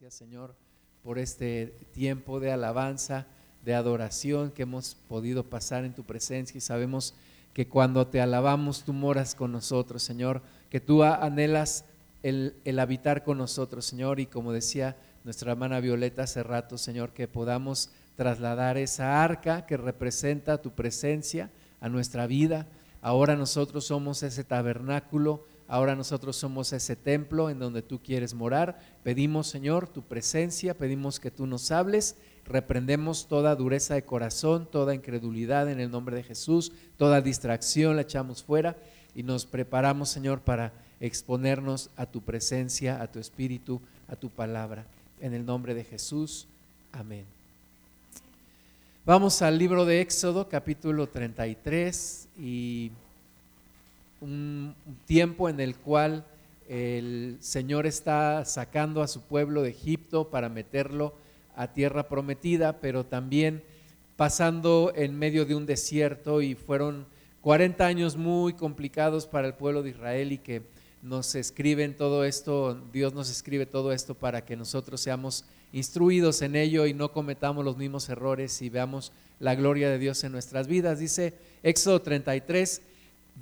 gracias, Señor, por este tiempo de alabanza, de adoración que hemos podido pasar en tu presencia y sabemos que cuando te alabamos tú moras con nosotros, Señor, que tú anhelas el, el habitar con nosotros, Señor, y como decía nuestra hermana Violeta hace rato, Señor, que podamos trasladar esa arca que representa tu presencia a nuestra vida. Ahora nosotros somos ese tabernáculo, ahora nosotros somos ese templo en donde tú quieres morar. Pedimos, Señor, tu presencia, pedimos que tú nos hables, reprendemos toda dureza de corazón, toda incredulidad en el nombre de Jesús, toda distracción la echamos fuera y nos preparamos, Señor, para exponernos a tu presencia, a tu espíritu, a tu palabra. En el nombre de Jesús. Amén. Vamos al libro de Éxodo, capítulo 33, y un tiempo en el cual el Señor está sacando a su pueblo de Egipto para meterlo a tierra prometida, pero también pasando en medio de un desierto y fueron 40 años muy complicados para el pueblo de Israel y que nos escriben todo esto, Dios nos escribe todo esto para que nosotros seamos instruidos en ello y no cometamos los mismos errores y veamos la gloria de Dios en nuestras vidas. Dice Éxodo 33,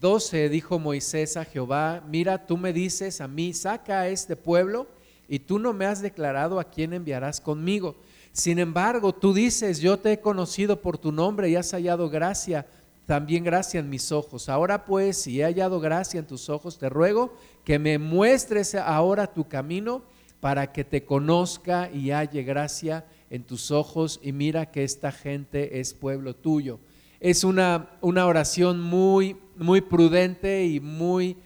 12, dijo Moisés a Jehová, mira, tú me dices a mí, saca a este pueblo y tú no me has declarado a quién enviarás conmigo. Sin embargo, tú dices, yo te he conocido por tu nombre y has hallado gracia, también gracia en mis ojos. Ahora pues, si he hallado gracia en tus ojos, te ruego que me muestres ahora tu camino para que te conozca y halle gracia en tus ojos y mira que esta gente es pueblo tuyo. Es una, una oración muy, muy prudente y muy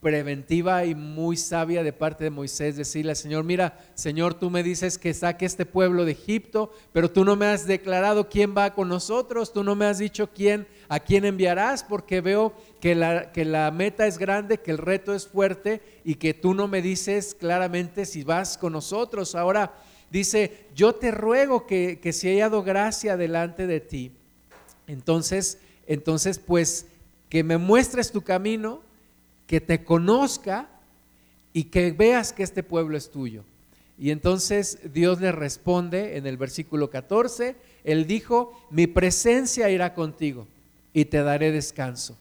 preventiva y muy sabia de parte de Moisés decirle Señor, mira, Señor, tú me dices que saque este pueblo de Egipto, pero tú no me has declarado quién va con nosotros, tú no me has dicho quién, a quién enviarás, porque veo que la, que la meta es grande, que el reto es fuerte y que tú no me dices claramente si vas con nosotros. Ahora dice, yo te ruego que, que si haya dado gracia delante de ti, entonces, entonces pues que me muestres tu camino, que te conozca y que veas que este pueblo es tuyo. Y entonces Dios le responde en el versículo 14, Él dijo, mi presencia irá contigo y te daré descanso.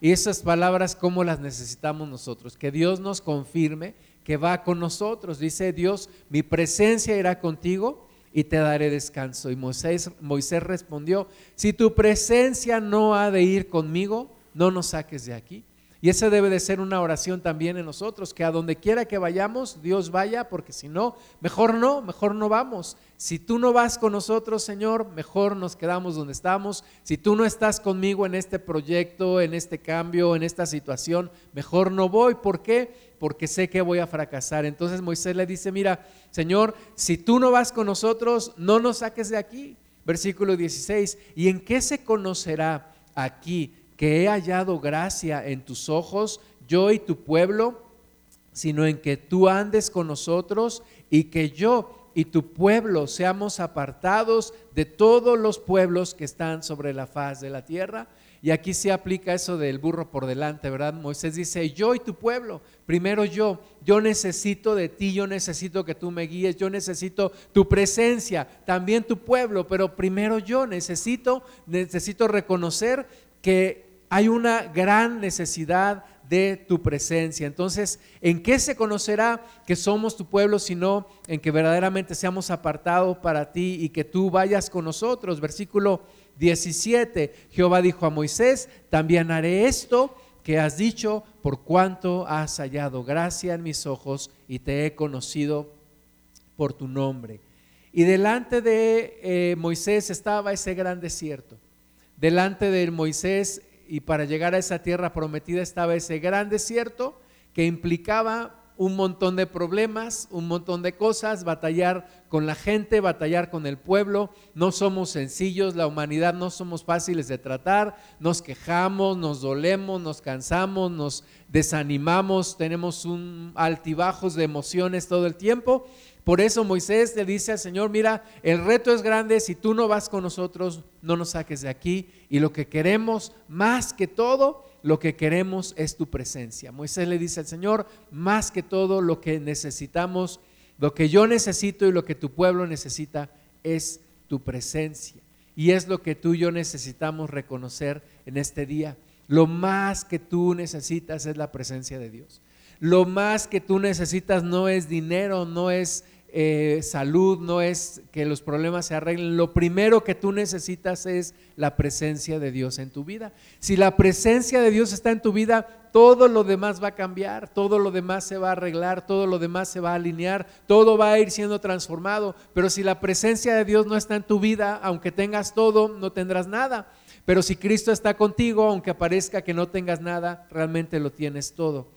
Y esas palabras, ¿cómo las necesitamos nosotros? Que Dios nos confirme que va con nosotros. Dice Dios, mi presencia irá contigo y te daré descanso. Y Moisés, respondió, si tu presencia no ha de ir conmigo, no nos saques de aquí. Y esa debe de ser una oración también en nosotros, que a donde quiera que vayamos, Dios vaya, porque si no, mejor no, mejor no vamos. Si tú no vas con nosotros, Señor, mejor nos quedamos donde estamos. Si tú no estás conmigo en este proyecto, en este cambio, en esta situación, mejor no voy. ¿Por qué? Porque sé que voy a fracasar. Entonces Moisés le dice, mira, Señor, si tú no vas con nosotros, no nos saques de aquí. Versículo 16, ¿y en qué se conocerá aquí? que he hallado gracia en tus ojos, yo y tu pueblo, sino en que tú andes con nosotros y que yo y tu pueblo seamos apartados de todos los pueblos que están sobre la faz de la tierra. Y aquí se aplica eso del burro por delante, ¿verdad? Moisés dice, yo y tu pueblo, primero yo, yo necesito de ti, yo necesito que tú me guíes, yo necesito tu presencia, también tu pueblo, pero primero yo necesito, necesito reconocer que hay una gran necesidad de tu presencia. Entonces, ¿en qué se conocerá que somos tu pueblo, sino en que verdaderamente seamos apartados para ti y que tú vayas con nosotros? Versículo 17, Jehová dijo a Moisés, también haré esto que has dicho, por cuanto has hallado gracia en mis ojos y te he conocido por tu nombre. Y delante de eh, Moisés estaba ese gran desierto. Delante de Moisés y para llegar a esa tierra prometida estaba ese gran desierto que implicaba un montón de problemas, un montón de cosas, batallar con la gente, batallar con el pueblo. No somos sencillos, la humanidad no somos fáciles de tratar, nos quejamos, nos dolemos, nos cansamos, nos desanimamos, tenemos un altibajos de emociones todo el tiempo. Por eso Moisés le dice al Señor, mira, el reto es grande, si tú no vas con nosotros, no nos saques de aquí. Y lo que queremos, más que todo, lo que queremos es tu presencia. Moisés le dice al Señor, más que todo, lo que necesitamos Lo que yo necesito y lo que tu pueblo necesita es tu presencia. Y es lo que tú y yo necesitamos reconocer en este día. Lo más que tú necesitas es la presencia de Dios. Lo más que tú necesitas no es dinero, no es eh, salud, no es que los problemas se arreglen. Lo primero que tú necesitas es la presencia de Dios en tu vida. Si la presencia de Dios está en tu vida, todo lo demás va a cambiar, todo lo demás se va a arreglar, todo lo demás se va a alinear, todo va a ir siendo transformado. Pero si la presencia de Dios no está en tu vida, aunque tengas todo, no tendrás nada. Pero si Cristo está contigo, aunque parezca que no tengas nada, realmente lo tienes todo.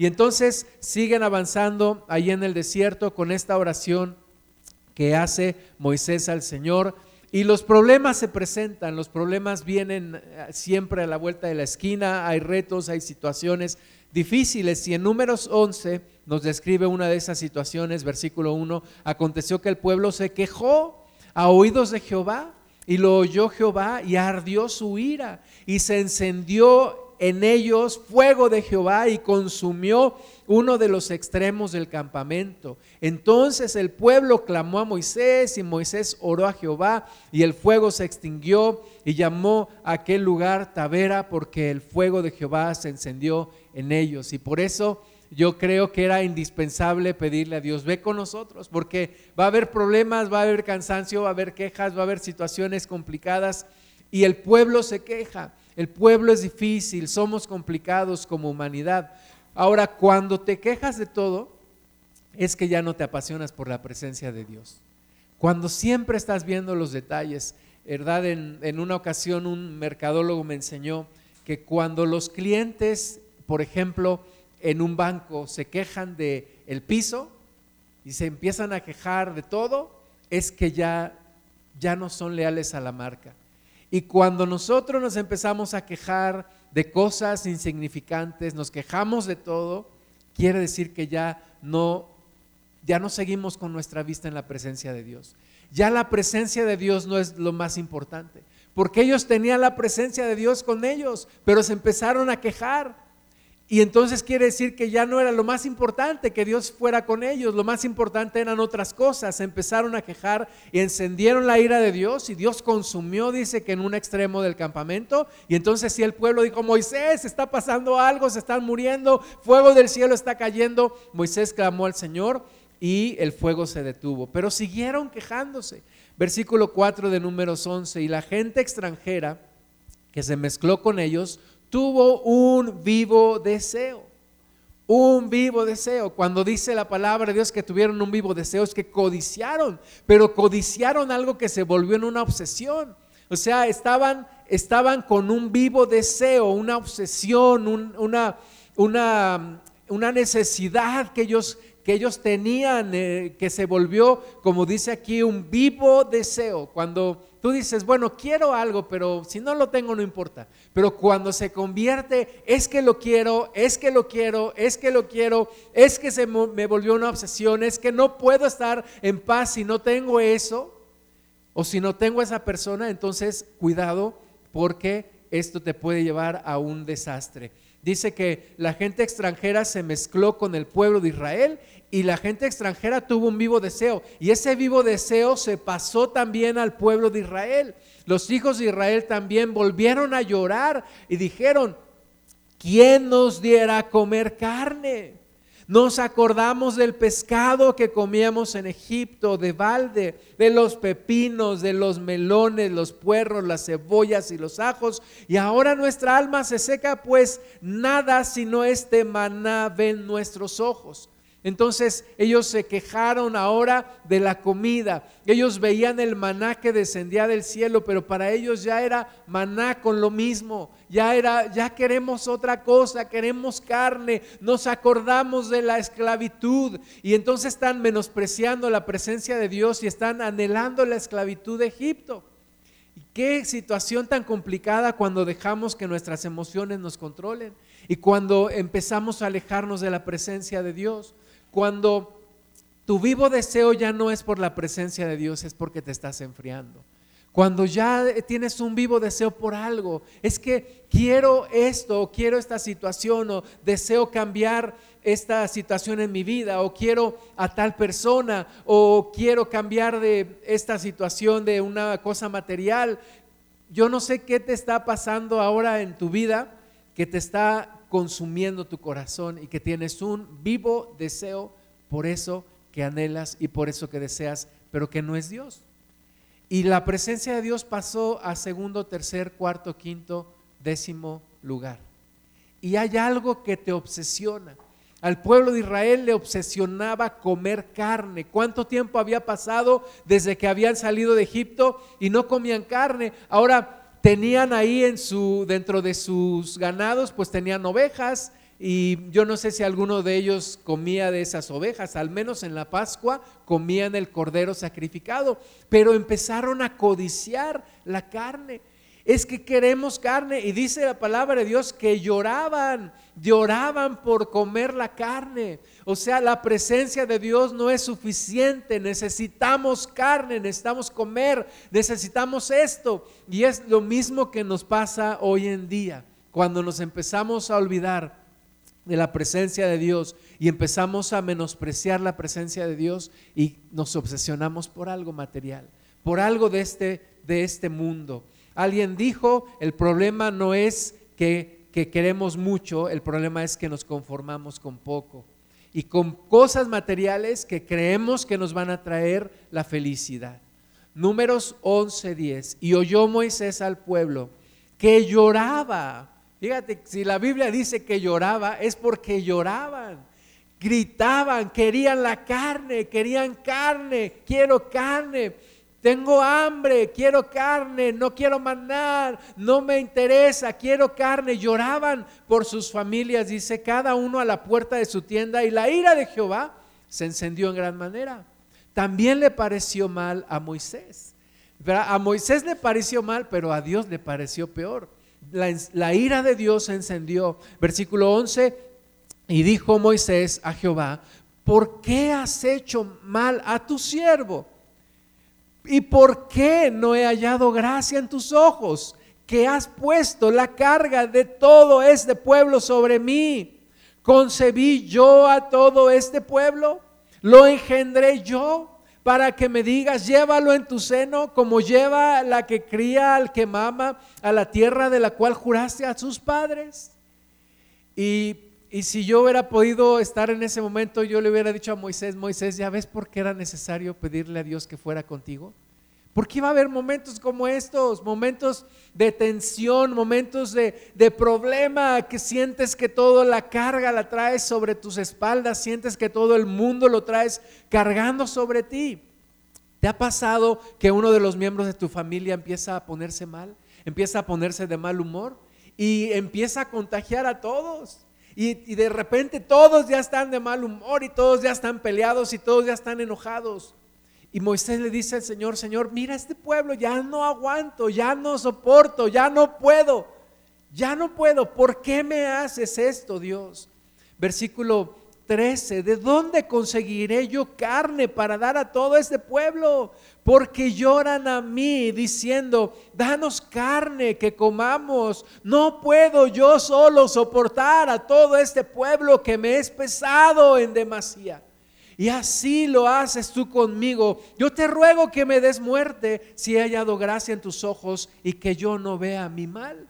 Y entonces siguen avanzando ahí en el desierto con esta oración que hace Moisés al Señor. Y los problemas se presentan, los problemas vienen eh, siempre a la vuelta de la esquina, hay retos, hay situaciones difíciles. Y en números 11 nos describe una de esas situaciones, versículo 1, aconteció que el pueblo se quejó a oídos de Jehová y lo oyó Jehová y ardió su ira y se encendió en ellos fuego de Jehová y consumió uno de los extremos del campamento. Entonces el pueblo clamó a Moisés y Moisés oró a Jehová y el fuego se extinguió y llamó a aquel lugar Tavera porque el fuego de Jehová se encendió en ellos. Y por eso yo creo que era indispensable pedirle a Dios, ve con nosotros, porque va a haber problemas, va a haber cansancio, va a haber quejas, va a haber situaciones complicadas y el pueblo se queja. El pueblo es difícil, somos complicados como humanidad. Ahora, cuando te quejas de todo, es que ya no te apasionas por la presencia de Dios. Cuando siempre estás viendo los detalles, ¿verdad? En, una ocasión un mercadólogo me enseñó que cuando los clientes, por ejemplo, en un banco se quejan de el piso y se empiezan a quejar de todo, es que ya ya no son leales a la marca. Y cuando nosotros nos empezamos a quejar de cosas insignificantes, nos quejamos de todo, quiere decir que ya no ya no seguimos con nuestra vista en la presencia de Dios. Ya la presencia de Dios no es lo más importante, porque ellos tenían la presencia de Dios con ellos, pero se empezaron a quejar. Y entonces quiere decir que ya no era lo más importante que Dios fuera con ellos, lo más importante eran otras cosas. empezaron a quejar y encendieron la ira de Dios y Dios consumió, dice que en un extremo del campamento. Y entonces si el pueblo dijo, Moisés, está pasando algo, se están muriendo, fuego del cielo está cayendo, Moisés clamó al Señor y el fuego se detuvo. Pero siguieron quejándose. Versículo 4 de números 11, y la gente extranjera que se mezcló con ellos, tuvo un vivo deseo. Un vivo deseo. Cuando dice la palabra de Dios que tuvieron un vivo deseo es que codiciaron, pero codiciaron algo que se volvió en una obsesión. O sea, estaban, estaban con un vivo deseo, una obsesión, una, una, una necesidad que ellos que ellos tenían, eh, que se volvió, como dice aquí, un vivo deseo. Cuando tú dices, bueno, quiero algo, pero si no lo tengo no importa. Pero cuando se convierte, es que lo quiero, es que lo quiero, es que lo quiero, es que se me volvió una obsesión, es que no puedo estar en paz si no tengo eso, o si no tengo esa persona, entonces cuidado porque esto te puede llevar a un desastre. Dice que la gente extranjera se mezcló con el pueblo de Israel y la gente extranjera tuvo un vivo deseo. Y ese vivo deseo se pasó también al pueblo de Israel. Los hijos de Israel también volvieron a llorar y dijeron, ¿quién nos diera a comer carne? Nos acordamos del pescado que comíamos en Egipto, de balde, de los pepinos, de los melones, los puerros, las cebollas y los ajos. Y ahora nuestra alma se seca, pues nada sino este maná ven nuestros ojos. Entonces ellos se quejaron ahora de la comida. Ellos veían el maná que descendía del cielo, pero para ellos ya era maná con lo mismo. Ya era, ya queremos otra cosa, queremos carne. Nos acordamos de la esclavitud y entonces están menospreciando la presencia de Dios y están anhelando la esclavitud de Egipto. Y qué situación tan complicada cuando dejamos que nuestras emociones nos controlen y cuando empezamos a alejarnos de la presencia de Dios. Cuando tu vivo deseo ya no es por la presencia de Dios, es porque te estás enfriando. Cuando ya tienes un vivo deseo por algo, es que quiero esto, quiero esta situación, o deseo cambiar esta situación en mi vida, o quiero a tal persona, o quiero cambiar de esta situación de una cosa material. Yo no sé qué te está pasando ahora en tu vida que te está consumiendo tu corazón y que tienes un vivo deseo por eso que anhelas y por eso que deseas, pero que no es Dios. Y la presencia de Dios pasó a segundo, tercer, cuarto, quinto, décimo lugar. Y hay algo que te obsesiona. Al pueblo de Israel le obsesionaba comer carne. ¿Cuánto tiempo había pasado desde que habían salido de Egipto y no comían carne? Ahora tenían ahí en su dentro de sus ganados, pues tenían ovejas, y yo no sé si alguno de ellos comía de esas ovejas, al menos en la Pascua comían el cordero sacrificado, pero empezaron a codiciar la carne. Es que queremos carne y dice la palabra de Dios que lloraban, lloraban por comer la carne. O sea, la presencia de Dios no es suficiente, necesitamos carne, necesitamos comer, necesitamos esto. Y es lo mismo que nos pasa hoy en día, cuando nos empezamos a olvidar de la presencia de Dios y empezamos a menospreciar la presencia de Dios y nos obsesionamos por algo material, por algo de este, de este mundo. Alguien dijo, el problema no es que, que queremos mucho, el problema es que nos conformamos con poco y con cosas materiales que creemos que nos van a traer la felicidad. Números 11:10. Y oyó Moisés al pueblo que lloraba Fíjate, si la Biblia dice que lloraba, es porque lloraban, gritaban, querían la carne, querían carne, quiero carne, tengo hambre, quiero carne, no quiero manar, no me interesa, quiero carne. Lloraban por sus familias, dice cada uno a la puerta de su tienda y la ira de Jehová se encendió en gran manera. También le pareció mal a Moisés. A Moisés le pareció mal, pero a Dios le pareció peor la, ira de Dios se encendió. Versículo 11, y dijo Moisés a Jehová, ¿por qué has hecho mal a tu siervo? ¿Y por qué no he hallado gracia en tus ojos? Que has puesto la carga de todo este pueblo sobre mí. ¿Concebí yo a todo este pueblo? ¿Lo engendré yo? para que me digas, llévalo en tu seno como lleva la que cría al que mama a la tierra de la cual juraste a sus padres. Y, y si yo hubiera podido estar en ese momento, yo le hubiera dicho a Moisés, Moisés, ¿ya ves por qué era necesario pedirle a Dios que fuera contigo? Porque iba a haber momentos como estos, momentos de tensión, momentos de, de, problema, que sientes que toda la carga la traes sobre tus espaldas, sientes que todo el mundo lo traes cargando sobre ti. ¿Te ha pasado que uno de los miembros de tu familia empieza a ponerse mal, empieza a ponerse de mal humor y empieza a contagiar a todos? Y, de repente todos ya están de mal humor y todos ya están peleados y todos ya están enojados. Y Moisés le dice al Señor, Señor, mira este pueblo, ya no aguanto, ya no soporto, ya no puedo, ya no puedo. ¿Por qué me haces esto, Dios? Versículo 13, ¿de dónde conseguiré yo carne para dar a todo este pueblo? Porque lloran a mí diciendo, danos carne que comamos. No puedo yo solo soportar a todo este pueblo que me es pesado en demasía. Y así lo haces tú conmigo. Yo te ruego que me des muerte si he hallado gracia en tus ojos y que yo no vea mi mal.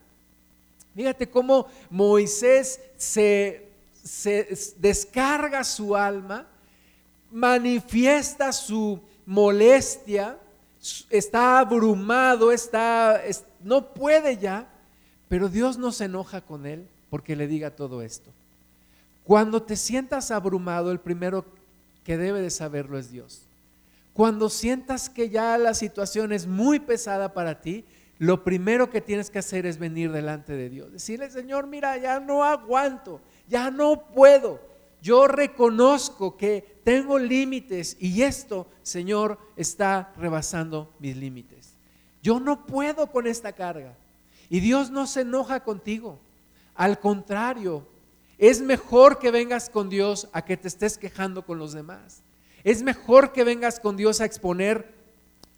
Fíjate cómo Moisés se, descarga su alma, manifiesta su molestia, está abrumado, está, no puede ya, pero Dios no se enoja con él porque le diga todo esto. Cuando te sientas abrumado, el primero que debe de saberlo es Dios. Cuando sientas que ya la situación es muy pesada para ti, lo primero que tienes que hacer es venir delante de Dios. Decirle, Señor, mira, ya no aguanto, ya no puedo. Yo reconozco que tengo límites y esto, Señor, está rebasando mis límites. Yo no puedo con esta carga. Y Dios no se enoja contigo. Al contrario, es mejor que vengas con Dios a que te estés quejando con los demás. Es mejor que vengas con Dios a exponer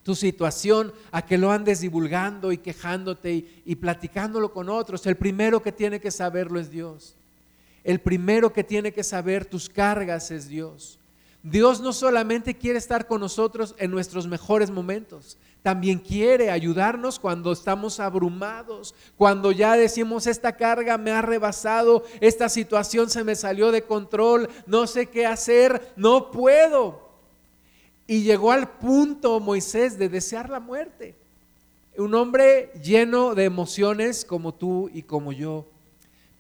tu situación a que lo andes divulgando y quejándote y, platicándolo con otros. El primero que tiene que saberlo es Dios. El primero que tiene que saber tus cargas es Dios. Dios no solamente quiere estar con nosotros en nuestros mejores momentos, también quiere ayudarnos cuando estamos abrumados, cuando ya decimos, esta carga me ha rebasado, esta situación se me salió de control, no sé qué hacer, no puedo. Y llegó al punto Moisés de desear la muerte. Un hombre lleno de emociones como tú y como yo.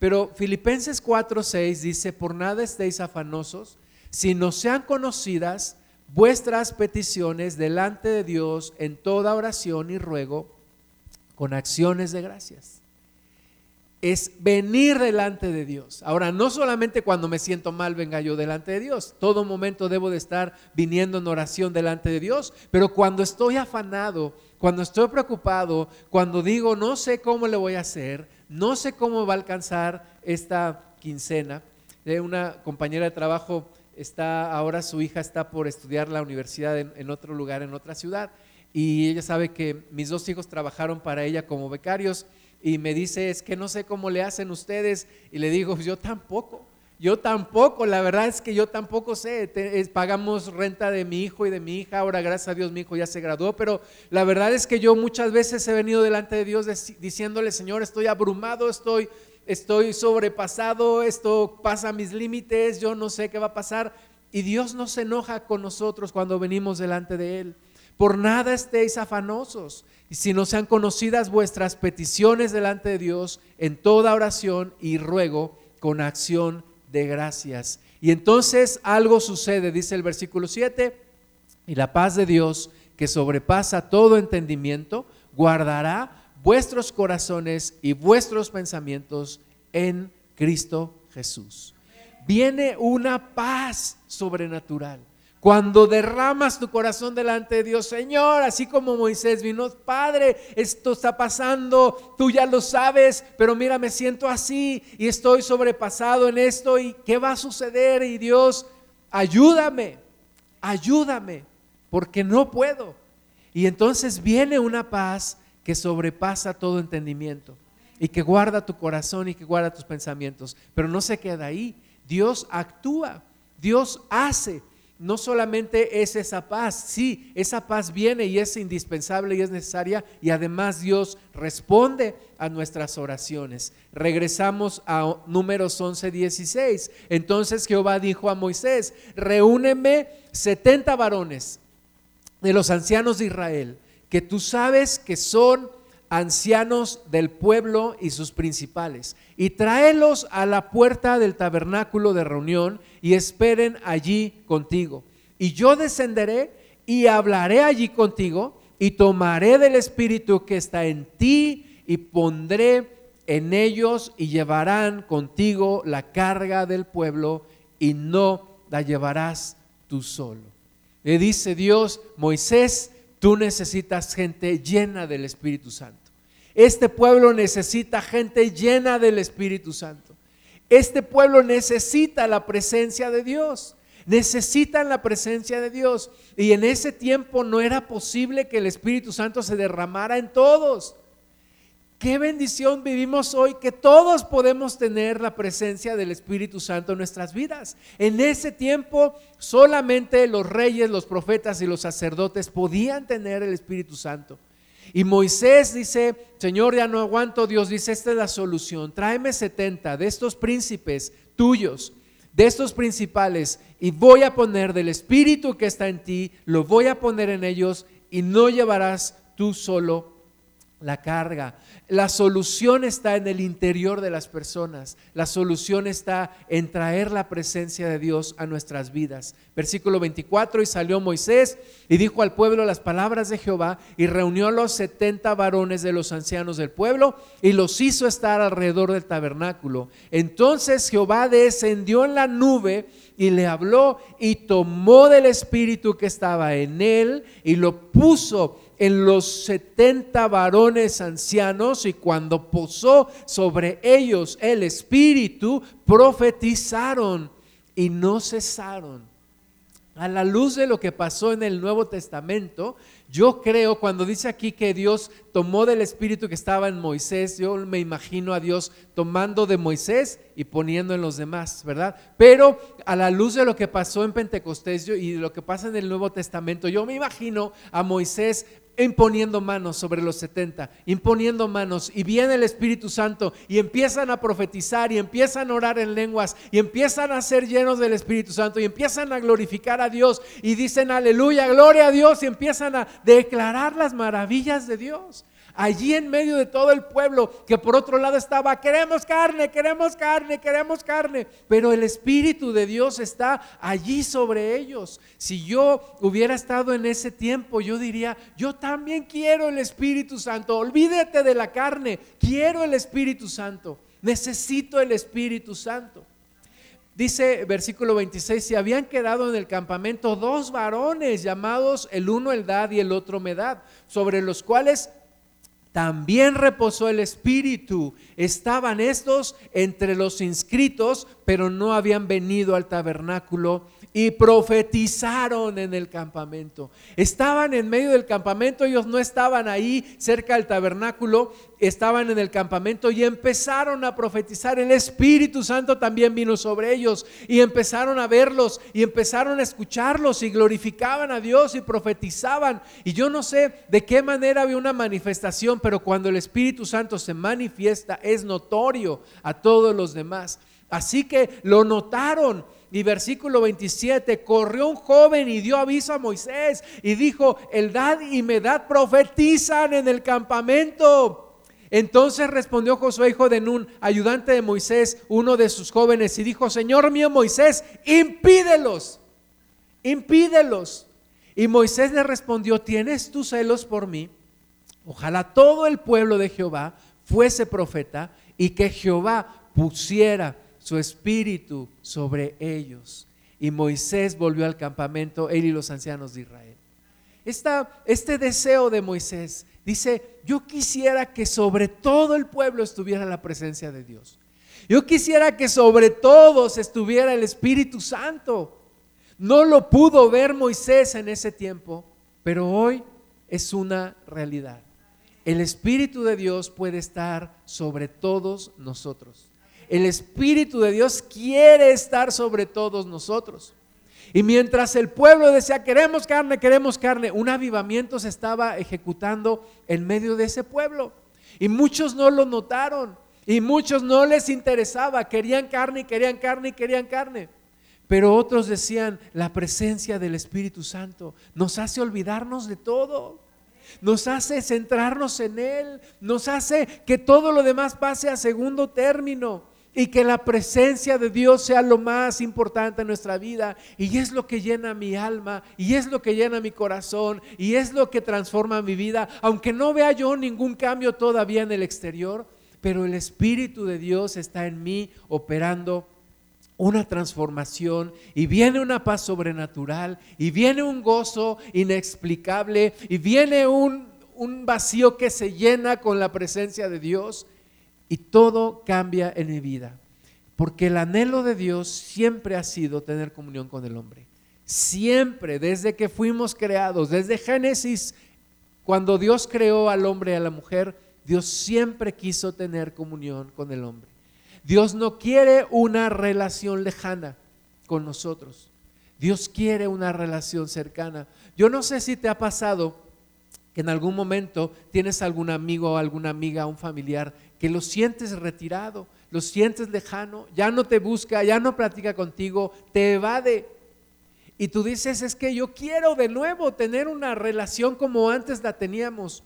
Pero Filipenses 4:6 dice, por nada estéis afanosos, sino sean conocidas vuestras peticiones delante de Dios en toda oración y ruego con acciones de gracias. Es venir delante de Dios. Ahora, no solamente cuando me siento mal venga yo delante de Dios, todo momento debo de estar viniendo en oración delante de Dios, pero cuando estoy afanado, cuando estoy preocupado, cuando digo no sé cómo le voy a hacer, no sé cómo va a alcanzar esta quincena, de una compañera de trabajo está, ahora su hija está por estudiar la universidad en, otro lugar, en otra ciudad, y ella sabe que mis dos hijos trabajaron para ella como becarios y me dice, es que no sé cómo le hacen ustedes, y le digo, yo tampoco. Yo tampoco, la verdad es que yo tampoco sé. pagamos renta de mi hijo y de mi hija. Ahora, gracias a Dios, mi hijo ya se graduó. Pero la verdad es que yo muchas veces he venido delante de Dios diciéndole, Señor, estoy abrumado, estoy estoy sobrepasado, esto pasa mis límites, yo no sé qué va a pasar. Y Dios no se enoja con nosotros cuando venimos delante de Él. Por nada estéis afanosos, y si no sean conocidas vuestras peticiones delante de Dios en toda oración y ruego con acción de gracias. Y entonces algo sucede, dice el versículo 7, y la paz de Dios, que sobrepasa todo entendimiento, guardará vuestros corazones y vuestros pensamientos en Cristo Jesús. Viene una paz sobrenatural. Cuando derramas tu corazón delante de Dios, Señor, así como Moisés vino, Padre, esto está pasando, tú ya lo sabes, pero mira, me siento así y estoy sobrepasado en esto y ¿qué va a suceder? Y Dios, ayúdame, ayúdame, porque no puedo. Y entonces viene una paz que sobrepasa todo entendimiento y que guarda tu corazón y que guarda tus pensamientos. Pero no se queda ahí. Dios actúa, Dios hace. No solamente es esa paz, sí, esa paz viene y es indispensable y es necesaria y además Dios responde a nuestras oraciones. Regresamos a números 11, 16. Entonces Jehová dijo a Moisés, reúneme 70 varones de los ancianos de Israel que tú sabes que son ancianos del pueblo y sus principales, y tráelos a la puerta del tabernáculo de reunión y esperen allí contigo. Y yo descenderé y hablaré allí contigo y tomaré del espíritu que está en ti y pondré en ellos y llevarán contigo la carga del pueblo y no la llevarás tú solo. Le dice Dios, Moisés, Tú necesitas gente llena del Espíritu Santo. Este pueblo necesita gente llena del Espíritu Santo. Este pueblo necesita la presencia de Dios. Necesitan la presencia de Dios. Y en ese tiempo no era posible que el Espíritu Santo se derramara en todos. Qué bendición vivimos hoy que todos podemos tener la presencia del Espíritu Santo en nuestras vidas. En ese tiempo solamente los reyes, los profetas y los sacerdotes podían tener el Espíritu Santo. Y Moisés dice, Señor, ya no aguanto, Dios dice, esta es la solución, tráeme 70 de estos príncipes tuyos, de estos principales, y voy a poner del Espíritu que está en ti, lo voy a poner en ellos, y no llevarás tú solo la carga. La solución está en el interior de las personas. La solución está en traer la presencia de Dios a nuestras vidas. Versículo 24, y salió Moisés y dijo al pueblo las palabras de Jehová y reunió a los setenta varones de los ancianos del pueblo y los hizo estar alrededor del tabernáculo. Entonces Jehová descendió en la nube y le habló y tomó del espíritu que estaba en él y lo puso en los setenta varones ancianos y cuando posó sobre ellos el Espíritu, profetizaron y no cesaron a la luz de lo que pasó en el Nuevo Testamento, yo creo, cuando dice aquí que Dios tomó del espíritu que estaba en Moisés, yo me imagino a Dios tomando de Moisés y poniendo en los demás, ¿verdad? Pero a la luz de lo que pasó en Pentecostés y de lo que pasa en el Nuevo Testamento, yo me imagino a Moisés imponiendo manos sobre los 70, imponiendo manos, y viene el Espíritu Santo y empiezan a profetizar y empiezan a orar en lenguas y empiezan a ser llenos del Espíritu Santo y empiezan a glorificar a Dios y dicen aleluya, gloria a Dios y empiezan a declarar las maravillas de Dios allí en medio de todo el pueblo que por otro lado estaba, queremos carne, queremos carne, queremos carne, pero el Espíritu de Dios está allí sobre ellos. Si yo hubiera estado en ese tiempo, yo diría, yo también quiero el Espíritu Santo, olvídate de la carne, quiero el Espíritu Santo, necesito el Espíritu Santo. Dice versículo 26, si habían quedado en el campamento dos varones llamados el uno Eldad y el otro Medad, sobre los cuales también reposó el Espíritu. Estaban estos entre los inscritos, pero no habían venido al tabernáculo y profetizaron en el campamento. Estaban en medio del campamento, ellos no estaban ahí cerca del tabernáculo, estaban en el campamento y empezaron a profetizar. El Espíritu Santo también vino sobre ellos y empezaron a verlos y empezaron a escucharlos y glorificaban a Dios y profetizaban. Y yo no sé de qué manera había una manifestación, pero cuando el Espíritu Santo se manifiesta es notorio a todos los demás. Así que lo notaron y versículo 27, corrió un joven y dio aviso a Moisés y dijo, Eldad y Medad profetizan en el campamento. Entonces respondió Josué, hijo de Nun, ayudante de Moisés, uno de sus jóvenes, y dijo, Señor mío Moisés, impídelos, impídelos. Y Moisés le respondió, ¿tienes tus celos por mí? Ojalá todo el pueblo de Jehová fuese profeta y que Jehová pusiera su espíritu sobre ellos. Y Moisés volvió al campamento, él y los ancianos de Israel. este deseo de Moisés dice, yo quisiera que sobre todo el pueblo estuviera la presencia de Dios. Yo quisiera que sobre todos estuviera el Espíritu Santo. No lo pudo ver Moisés en ese tiempo, pero hoy es una realidad. El Espíritu de Dios puede estar sobre todos nosotros. El Espíritu de Dios quiere estar sobre todos nosotros. Y mientras el pueblo decía, queremos carne, queremos carne, un avivamiento se estaba ejecutando en medio de ese pueblo. Y muchos no lo notaron. Y muchos no les interesaba. Querían carne, querían carne, querían carne. Pero otros decían, la presencia del Espíritu Santo nos hace olvidarnos de todo. Nos hace centrarnos en Él. Nos hace que todo lo demás pase a segundo término y que la presencia de Dios sea lo más importante en nuestra vida y es lo que llena mi alma y es lo que llena mi corazón y es lo que transforma mi vida, aunque no vea yo ningún cambio todavía en el exterior, pero el Espíritu de Dios está en mí operando una transformación y viene una paz sobrenatural y viene un gozo inexplicable y viene un, un vacío que se llena con la presencia de Dios y todo cambia en mi vida. Porque el anhelo de Dios siempre ha sido tener comunión con el hombre. Siempre, desde que fuimos creados, desde Génesis, cuando Dios creó al hombre y a la mujer, Dios siempre quiso tener comunión con el hombre. Dios no quiere una relación lejana con nosotros. Dios quiere una relación cercana. Yo no sé si te ha pasado que en algún momento tienes algún amigo o alguna amiga, un familiar que lo sientes retirado, lo sientes lejano, ya no te busca, ya no platica contigo, te evade. Y tú dices, es que yo quiero de nuevo tener una relación como antes la teníamos.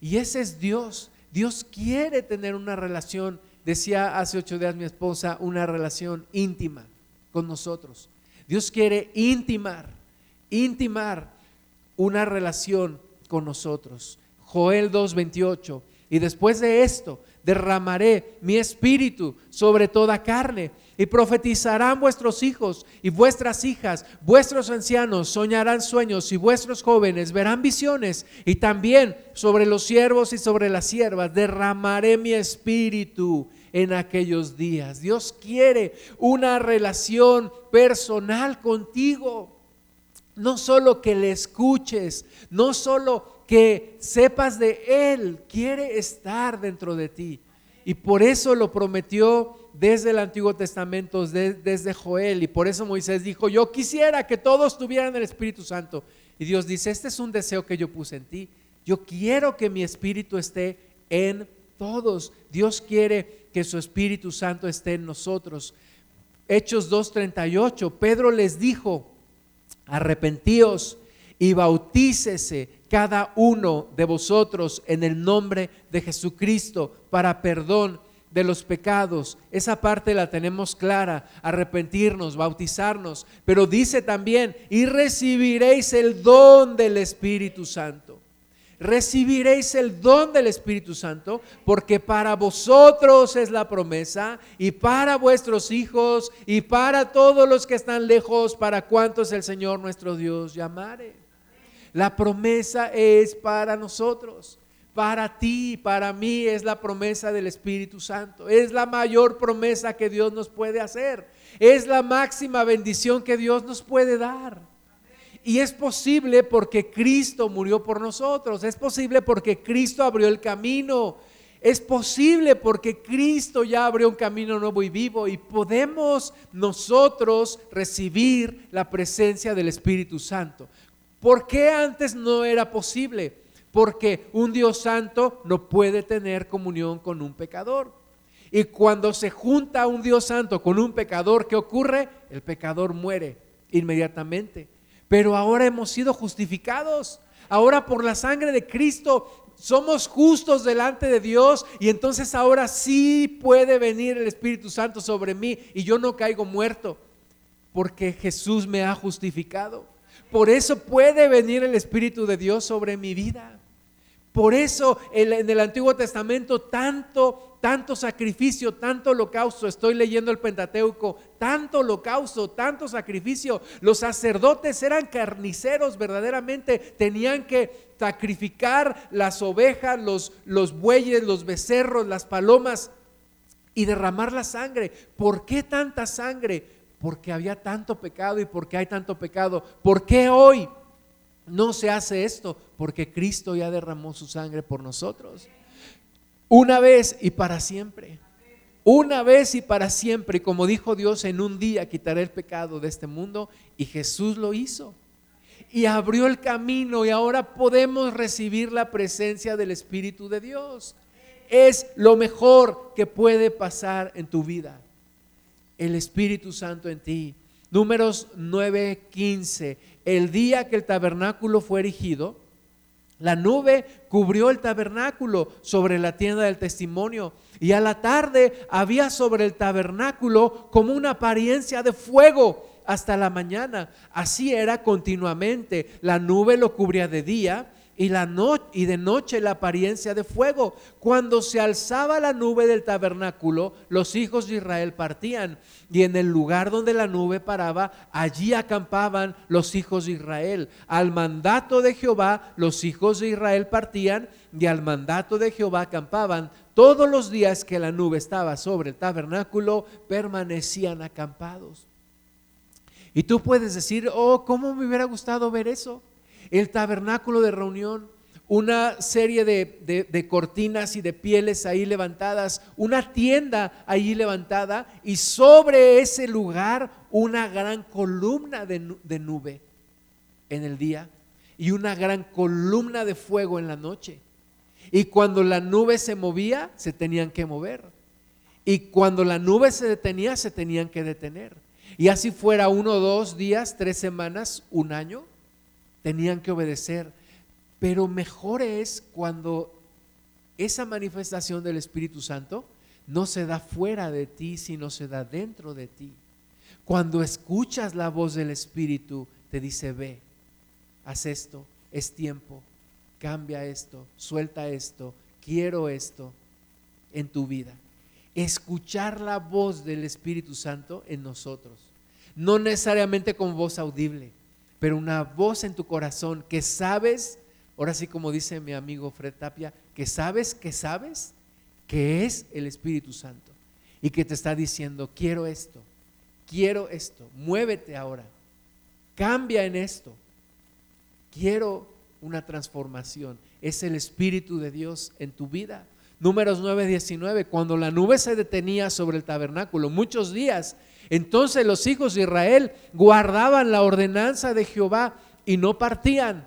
Y ese es Dios. Dios quiere tener una relación, decía hace ocho días mi esposa, una relación íntima con nosotros. Dios quiere intimar, intimar una relación con nosotros. Joel 2.28. Y después de esto, derramaré mi espíritu sobre toda carne y profetizarán vuestros hijos y vuestras hijas, vuestros ancianos soñarán sueños y vuestros jóvenes verán visiones y también sobre los siervos y sobre las siervas derramaré mi espíritu en aquellos días. Dios quiere una relación personal contigo. No solo que le escuches, no solo que sepas de Él, quiere estar dentro de ti. Y por eso lo prometió desde el Antiguo Testamento, desde Joel. Y por eso Moisés dijo, yo quisiera que todos tuvieran el Espíritu Santo. Y Dios dice, este es un deseo que yo puse en ti. Yo quiero que mi Espíritu esté en todos. Dios quiere que su Espíritu Santo esté en nosotros. Hechos 2.38, Pedro les dijo, arrepentíos y bautícese cada uno de vosotros en el nombre de Jesucristo para perdón de los pecados. Esa parte la tenemos clara, arrepentirnos, bautizarnos, pero dice también, y recibiréis el don del Espíritu Santo recibiréis el don del Espíritu Santo, porque para vosotros es la promesa, y para vuestros hijos, y para todos los que están lejos, para cuantos el Señor nuestro Dios llamare. La promesa es para nosotros. Para ti, para mí es la promesa del Espíritu Santo. Es la mayor promesa que Dios nos puede hacer. Es la máxima bendición que Dios nos puede dar. Y es posible porque Cristo murió por nosotros. Es posible porque Cristo abrió el camino. Es posible porque Cristo ya abrió un camino nuevo y vivo y podemos nosotros recibir la presencia del Espíritu Santo. ¿Por qué antes no era posible? Porque un Dios santo no puede tener comunión con un pecador. Y cuando se junta un Dios santo con un pecador, ¿qué ocurre? El pecador muere inmediatamente. Pero ahora hemos sido justificados. Ahora por la sangre de Cristo somos justos delante de Dios y entonces ahora sí puede venir el Espíritu Santo sobre mí y yo no caigo muerto porque Jesús me ha justificado. Por eso puede venir el Espíritu de Dios sobre mi vida. Por eso en el Antiguo Testamento tanto tanto sacrificio, tanto holocausto, estoy leyendo el Pentateuco, tanto holocausto, tanto sacrificio. Los sacerdotes eran carniceros verdaderamente, tenían que sacrificar las ovejas, los, los bueyes, los becerros, las palomas y derramar la sangre. ¿Por qué tanta sangre? Porque había tanto pecado y porque hay tanto pecado. ¿Por qué hoy no se hace esto? Porque Cristo ya derramó su sangre por nosotros. Una vez y para siempre. Una vez y para siempre. Y como dijo Dios, en un día quitaré el pecado de este mundo. Y Jesús lo hizo. Y abrió el camino y ahora podemos recibir la presencia del Espíritu de Dios. Es lo mejor que puede pasar en tu vida. El Espíritu Santo en ti. Números 9:15. El día que el tabernáculo fue erigido, la nube cubrió el tabernáculo sobre la tienda del testimonio y a la tarde había sobre el tabernáculo como una apariencia de fuego hasta la mañana. Así era continuamente. La nube lo cubría de día y, la y de noche la apariencia de fuego. Cuando se alzaba la nube del tabernáculo, los hijos de Israel partían y en el lugar donde la nube paraba, allí acampaban los hijos de Israel. Al mandato de Jehová, los hijos de Israel partían y al mandato de Jehová acampaban. Todos los días que la nube estaba sobre el tabernáculo, permanecían acampados. Y tú puedes decir, oh, ¿cómo me hubiera gustado ver eso? El tabernáculo de reunión, una serie de, cortinas y de pieles ahí levantadas, una tienda ahí levantada y sobre ese lugar una gran columna de, de nube en el día y una gran columna de fuego en la noche. Y cuando la nube se movía, se tenían que mover. Y cuando la nube se detenía, se tenían que detener. Y así fuera uno, dos días, tres semanas, un año, tenían que obedecer. Pero mejor es cuando esa manifestación del Espíritu Santo no se da fuera de ti, sino se da dentro de ti. Cuando escuchas la voz del Espíritu, te dice, ve, haz esto, es tiempo, cambia esto, suelta esto, quiero esto en tu vida. Escuchar la voz del Espíritu Santo en nosotros, no necesariamente con voz audible, pero una voz en tu corazón que sabes, ahora sí como dice mi amigo Fred Tapia, que sabes que sabes que es el Espíritu Santo y que te está diciendo, quiero esto, quiero esto, muévete ahora, cambia en esto, quiero una transformación. Es el Espíritu de Dios en tu vida. Números 9, 19, cuando la nube se detenía sobre el tabernáculo muchos días, entonces los hijos de Israel guardaban la ordenanza de Jehová y no partían.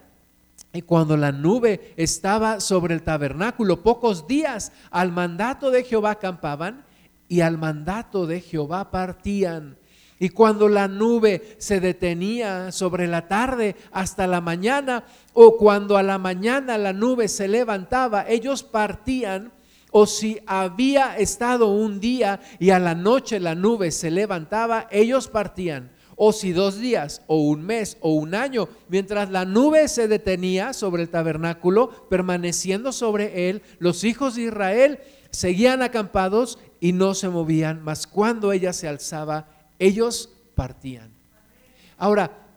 Y cuando la nube estaba sobre el tabernáculo pocos días, al mandato de Jehová acampaban y al mandato de Jehová partían. Y cuando la nube se detenía sobre la tarde hasta la mañana, o cuando a la mañana la nube se levantaba, ellos partían, o si había estado un día y a la noche la nube se levantaba, ellos partían. O si dos días, o un mes, o un año, mientras la nube se detenía sobre el tabernáculo, permaneciendo sobre él, los hijos de Israel seguían acampados y no se movían, mas cuando ella se alzaba, ellos partían. Ahora,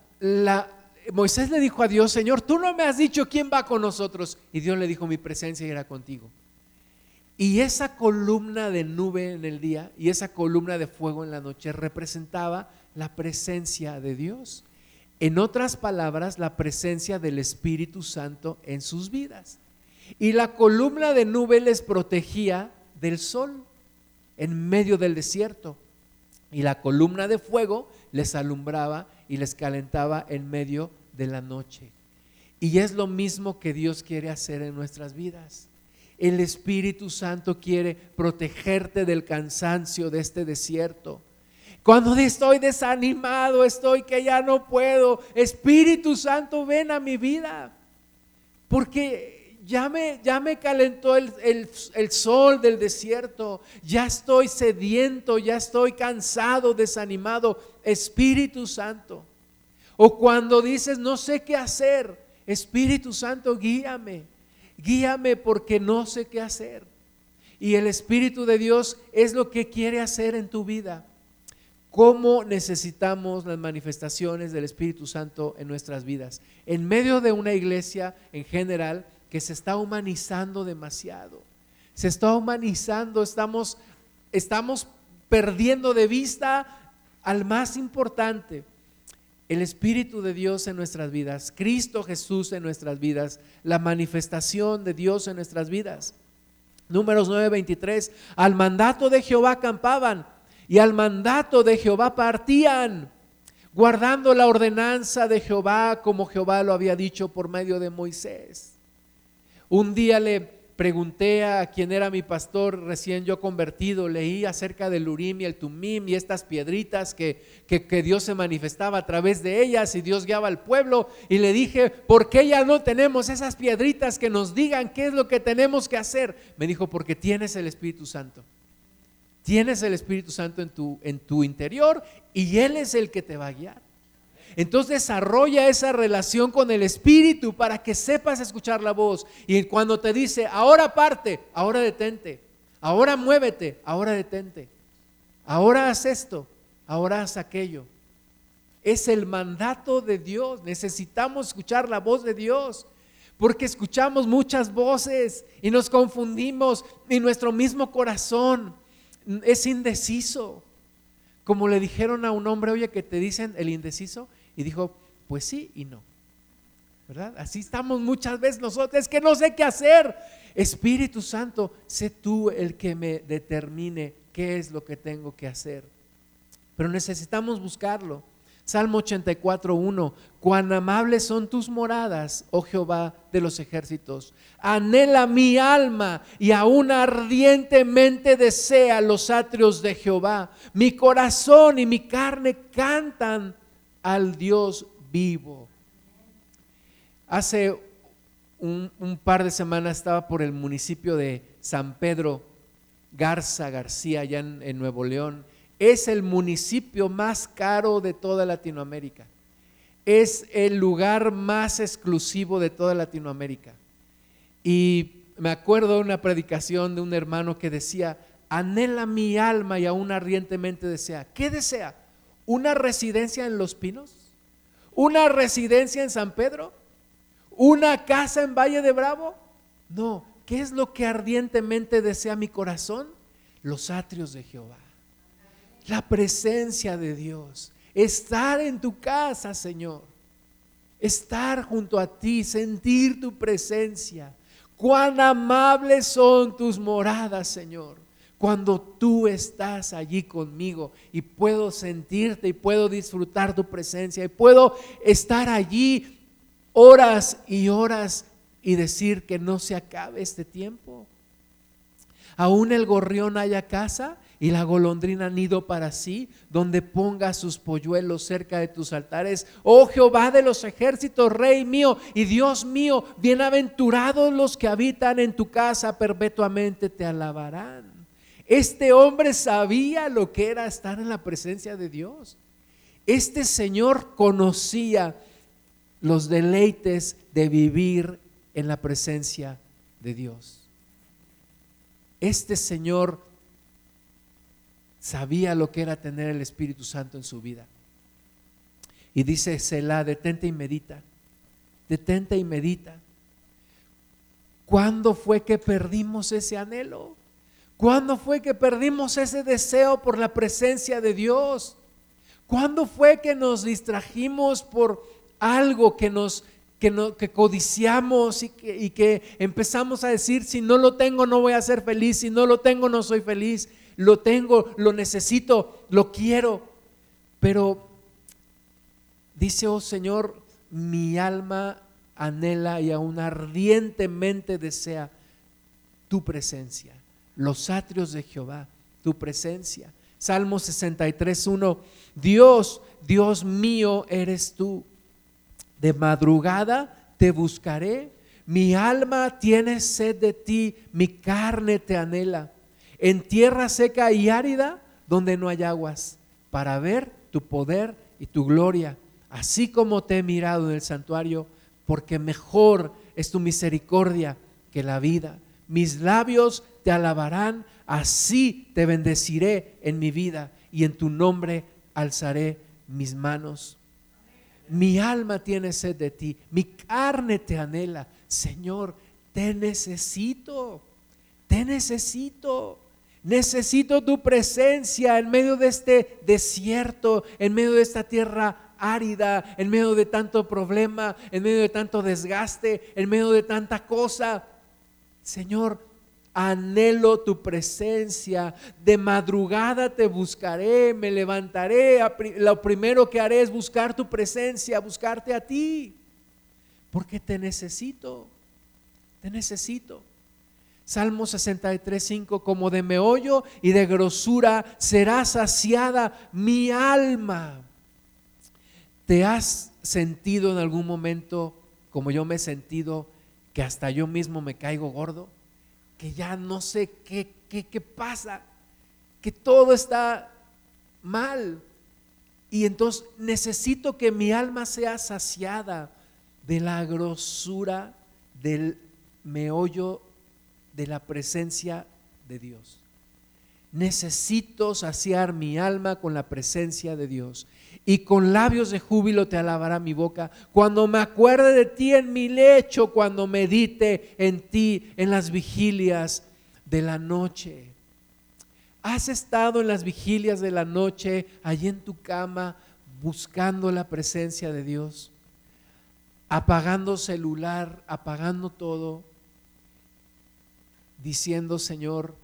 Moisés le dijo a Dios, Señor, tú no me has dicho quién va con nosotros. Y Dios le dijo, mi presencia irá contigo. Y esa columna de nube en el día y esa columna de fuego en la noche representaba la presencia de Dios. En otras palabras, la presencia del Espíritu Santo en sus vidas. Y la columna de nube les protegía del sol en medio del desierto y la columna de fuego les alumbraba y les calentaba en medio de la noche. Y es lo mismo que Dios quiere hacer en nuestras vidas. El Espíritu Santo quiere protegerte del cansancio de este desierto. Cuando estoy desanimado, estoy que ya no puedo, Espíritu Santo, ven a mi vida. Porque ya me, ya me calentó el, el, sol del desierto, ya estoy sediento, ya estoy cansado, desanimado. Espíritu Santo. O cuando dices, no sé qué hacer, Espíritu Santo, guíame, guíame porque no sé qué hacer. Y el Espíritu de Dios es lo que quiere hacer en tu vida. ¿Cómo necesitamos las manifestaciones del Espíritu Santo en nuestras vidas? En medio de una iglesia en general, que se está humanizando demasiado. Se está humanizando, estamos, estamos perdiendo de vista al más importante, el Espíritu de Dios en nuestras vidas, Cristo Jesús en nuestras vidas, la manifestación de Dios en nuestras vidas. Números 9:23, al mandato de Jehová acampaban y al mandato de Jehová partían, guardando la ordenanza de Jehová como Jehová lo había dicho por medio de Moisés. Un día le pregunté a quien era mi pastor recién yo convertido, leí acerca del Urim y el Tumim y estas piedritas que, que, Dios se manifestaba a través de ellas y Dios guiaba al pueblo y le dije, ¿por qué ya no tenemos esas piedritas que nos digan qué es lo que tenemos que hacer? Me dijo, porque tienes el Espíritu Santo. Tienes el Espíritu Santo en tu, en tu interior y Él es el que te va a guiar. Entonces desarrolla esa relación con el Espíritu para que sepas escuchar la voz. Y cuando te dice, ahora parte, ahora detente, ahora muévete, ahora detente, ahora haz esto, ahora haz aquello. Es el mandato de Dios. Necesitamos escuchar la voz de Dios. Porque escuchamos muchas voces y nos confundimos y nuestro mismo corazón es indeciso. Como le dijeron a un hombre, oye, que te dicen el indeciso, y dijo, pues sí y no. ¿Verdad? Así estamos muchas veces nosotros, es que no sé qué hacer. Espíritu Santo, sé tú el que me determine qué es lo que tengo que hacer. Pero necesitamos buscarlo. Salmo 84, 1. Cuán amables son tus moradas, oh Jehová de los ejércitos. Anhela mi alma y aún ardientemente desea los atrios de Jehová. Mi corazón y mi carne cantan al Dios vivo. Hace un, par de semanas estaba por el municipio de San Pedro Garza García, allá en, Nuevo León. Es el municipio más caro de toda Latinoamérica. Es el lugar más exclusivo de toda Latinoamérica. Y me acuerdo de una predicación de un hermano que decía, anhela mi alma y aún ardientemente desea. ¿Qué desea? ¿Una residencia en Los Pinos? ¿Una residencia en San Pedro? ¿Una casa en Valle de Bravo? No, ¿qué es lo que ardientemente desea mi corazón? Los atrios de Jehová. La presencia de Dios. Estar en tu casa, Señor. estar junto a ti, sentir tu presencia. Cuán amables son tus moradas, Señor, cuando tú estás allí conmigo y puedo sentirte y puedo disfrutar tu presencia y puedo estar allí horas y horas y decir que no se acabe este tiempo. Aún el gorrión haya casa y la golondrina nido para sí, donde ponga sus polluelos cerca de tus altares. Oh Jehová de los ejércitos, Rey mío y Dios mío, bienaventurados los que habitan en tu casa, perpetuamente te alabarán. Este hombre sabía lo que era estar en la presencia de Dios. Este Señor conocía los deleites de vivir en la presencia de Dios. Este Señor sabía lo que era tener el Espíritu Santo en su vida. Y dice Selah, detente y medita, detente y medita. ¿Cuándo fue que perdimos ese anhelo? ¿Cuándo fue que perdimos ese deseo por la presencia de Dios? ¿Cuándo fue que nos distrajimos por algo que nos que, no, que codiciamos y que, y que empezamos a decir, si no lo tengo no voy a ser feliz, si no lo tengo no soy feliz, lo tengo, lo necesito, lo quiero. Pero dice, oh Señor, mi alma anhela y aún ardientemente desea tu presencia, los atrios de Jehová, tu presencia. Salmo 63, 1, Dios, Dios mío eres tú de madrugada te buscaré. Mi alma tiene sed de ti, mi carne te anhela. En tierra seca y árida, donde no hay aguas, para ver tu poder y tu gloria, así como te he mirado en el santuario, porque mejor es tu misericordia que la vida. Mis labios te alabarán, así te bendeciré en mi vida y en tu nombre alzaré mis manos mi alma tiene sed de ti, mi carne te anhela. Señor, te necesito, te necesito. Necesito tu presencia en medio de este desierto, en medio de esta tierra árida, en medio de tanto problema, en medio de tanto desgaste, en medio de tanta cosa. Señor, anhelo tu presencia, de madrugada te buscaré, me levantaré, lo primero que haré es buscar tu presencia, buscarte a ti, porque te necesito, te necesito. Salmo 63, 5, como de meollo y de grosura será saciada mi alma. ¿Te has sentido en algún momento, como yo me he sentido, que hasta yo mismo me caigo gordo? Que ya no sé qué, qué, pasa, que todo está mal. Y entonces necesito que mi alma sea saciada de la grosura del meollo de la presencia de Dios. Necesito saciar mi alma con la presencia de Dios y con labios de júbilo te alabará mi boca. Cuando me acuerde de ti en mi lecho, cuando medite en ti en las vigilias de la noche. ¿Has estado en las vigilias de la noche, allí en tu cama, buscando la presencia de Dios? Apagando celular, apagando todo, diciendo, Señor,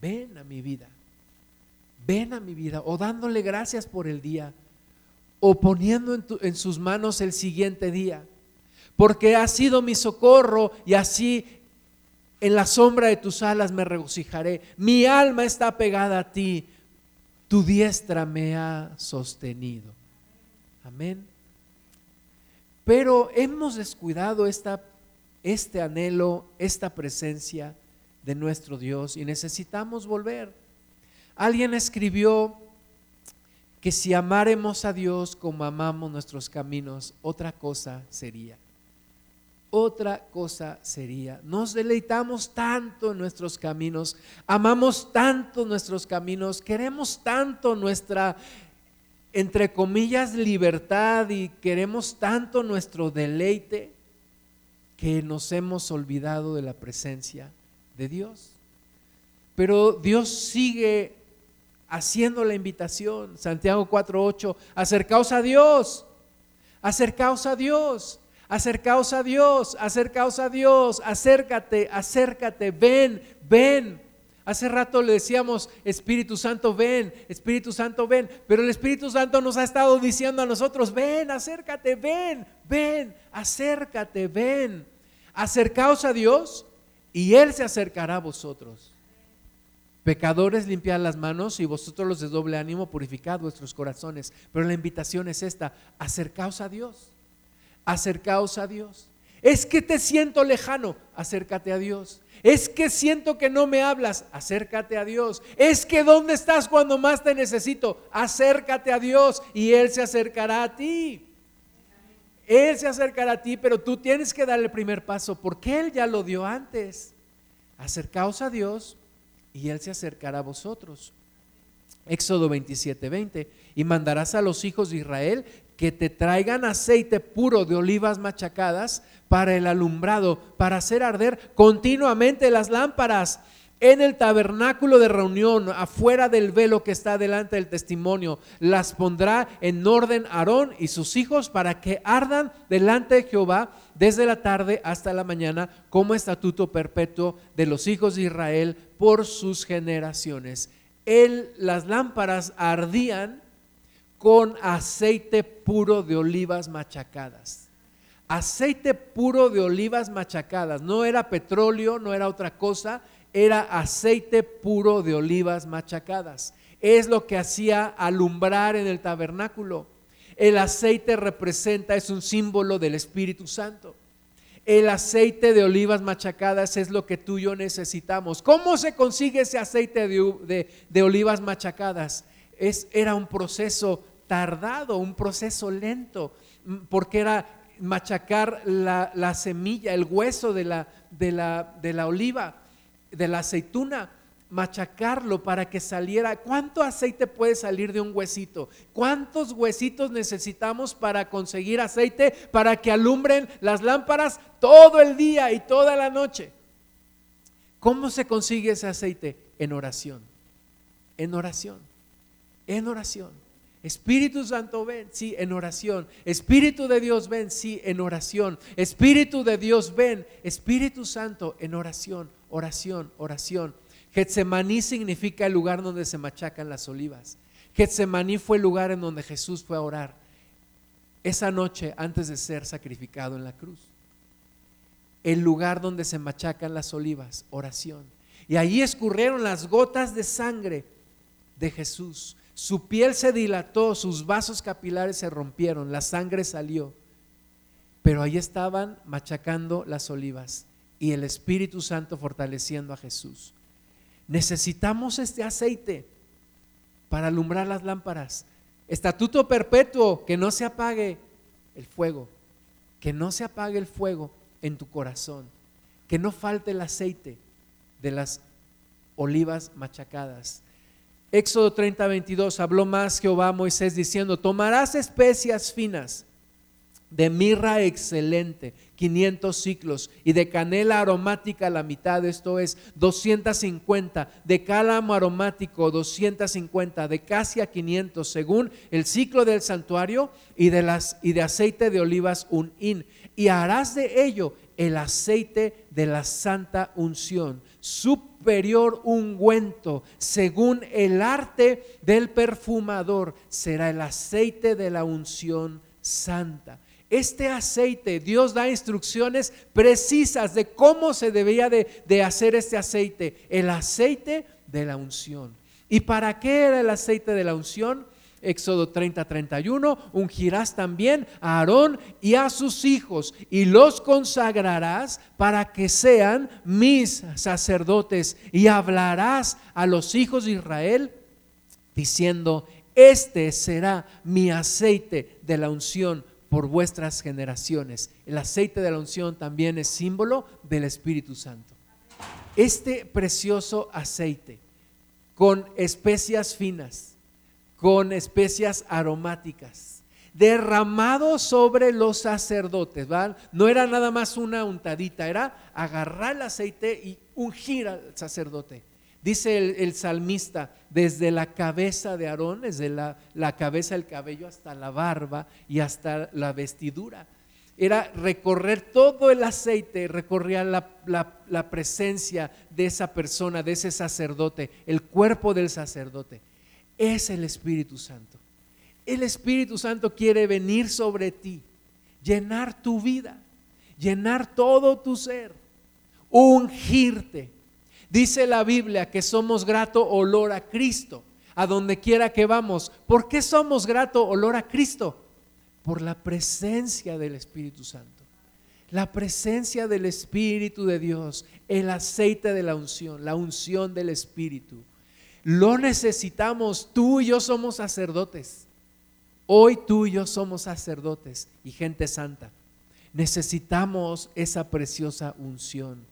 ven a mi vida ven a mi vida, o dándole gracias por el día, o poniendo en, sus manos el siguiente día, porque ha sido mi socorro y así en la sombra de tus alas me regocijaré. Mi alma está pegada a ti, tu diestra me ha sostenido. Amén. Pero hemos descuidado esta, este anhelo, esta presencia de nuestro Dios y necesitamos volver. Alguien escribió que si amáremos a Dios como amamos nuestros caminos, otra cosa sería. Otra cosa sería. Nos deleitamos tanto en nuestros caminos, amamos tanto nuestros caminos, queremos tanto nuestra, entre comillas, libertad y queremos tanto nuestro deleite que nos hemos olvidado de la presencia de Dios. Pero Dios sigue haciendo la invitación, Santiago 4.8, acercaos a Dios, Acercaos a Dios, acercaos a Dios, acercaos a Dios, acércate, acércate, ven, ven. Hace rato le decíamos, Espíritu Santo, ven, Espíritu Santo, ven. Pero el Espíritu Santo nos ha estado diciendo a nosotros, ven, acércate, ven, ven, acércate, ven. Acercaos a Dios y Él se acercará a vosotros. Pecadores, limpiad las manos y vosotros los de doble ánimo, purificad vuestros corazones. Pero la invitación es esta, acercaos a Dios, acercaos a Dios. Es que te siento lejano, acércate a Dios. Es que siento que no me hablas, acércate a Dios. Es que ¿dónde estás cuando más te necesito? Acércate a Dios y Él se acercará a ti. Él se acercará a ti, pero tú tienes que dar el primer paso porque Él ya lo dio antes. Acercaos a Dios y Él se acercará a vosotros. Éxodo 27, 20. Y mandarás a los hijos de Israel que te traigan aceite puro de olivas machacadas para el alumbrado, para hacer arder continuamente las lámparas en el tabernáculo de reunión, afuera del velo que está delante del testimonio. Las pondrá en orden Aarón y sus hijos para que ardan delante de Jehová desde la tarde hasta la mañana como estatuto perpetuo de los hijos de Israel por sus generaciones. Él, las lámparas ardían con aceite puro de olivas machacadas. Aceite puro de olivas machacadas. No era petróleo, no era otra cosa, era aceite puro de olivas machacadas. Es lo que hacía alumbrar en el tabernáculo. El aceite representa, es un símbolo del Espíritu Santo. El aceite de olivas machacadas es lo que tú y yo necesitamos. ¿Cómo se consigue ese aceite de, olivas machacadas? Es, era un proceso tardado, un proceso lento, mm, porque era machacar la, semilla, el hueso de la, de la, de la oliva, de la aceituna, machacarlo para que saliera. ¿Cuánto aceite puede salir de un huesito? ¿Cuántos huesitos necesitamos para conseguir aceite para que alumbren las lámparas todo el día y toda la noche? ¿Cómo se consigue ese aceite? En oración. En oración. En oración. Espíritu Santo, ven, sí, en oración. Espíritu de Dios, ven, sí, en oración. Espíritu de Dios, ven. Espíritu Santo, en oración, oración, oración. Getsemaní significa el lugar donde se machacan las olivas. Getsemaní fue el lugar en donde Jesús fue a orar esa noche antes de ser sacrificado en la cruz. El lugar donde se machacan las olivas, oración. Y allí escurrieron las gotas de sangre de Jesús su piel se dilató, sus vasos capilares se rompieron, la sangre salió. Pero ahí estaban machacando las olivas y el Espíritu Santo fortaleciendo a Jesús. Necesitamos este aceite para alumbrar las lámparas. Estatuto perpetuo, que no se apague el fuego, que no se apague el fuego en tu corazón, que no falte el aceite de las olivas machacadas. Éxodo 30, 22, habló más Jehová a Moisés diciendo, tomarás especias finas de mirra excelente, 500 ciclos, y de canela aromática la mitad, esto es 250, de cálamo aromático 250, de casia 500, según el ciclo del santuario, y de, las, y de aceite de olivas un hin, y harás de ello el aceite de la santa unción superior ungüento, según el arte del perfumador, será el aceite de la unción santa. Este aceite, Dios da instrucciones precisas de cómo se debía de, hacer este aceite, el aceite de la unción. ¿Y para qué era el aceite de la unción? Éxodo 30, 31, ungirás también a Aarón y a sus hijos y los consagrarás para que sean mis sacerdotes y hablarás a los hijos de Israel diciendo, este será mi aceite de la unción por vuestras generaciones. El aceite de la unción también es símbolo del Espíritu Santo. Este precioso aceite con especias finas, con especias aromáticas, derramado sobre los sacerdotes. No era nada más una untadita, era agarrar el aceite y ungir al sacerdote. Dice el, salmista, desde la cabeza de Aarón, desde la, la cabeza del cabello hasta la barba y hasta la vestidura era recorrer todo el aceite, recorría la, presencia de esa persona, de ese sacerdote, el cuerpo del sacerdote. Es el Espíritu Santo. El Espíritu Santo quiere venir sobre ti, llenar tu vida, llenar todo tu ser, ungirte. Dice la Biblia que somos grato olor a Cristo, a donde quiera que vamos. ¿Por qué somos grato olor a Cristo? por la presencia del Espíritu Santo. La presencia del Espíritu de Dios, el aceite de la unción, la unción del Espíritu. Lo necesitamos, tú y yo somos sacerdotes. Hoy tú y yo somos sacerdotes y gente santa. Necesitamos esa preciosa unción.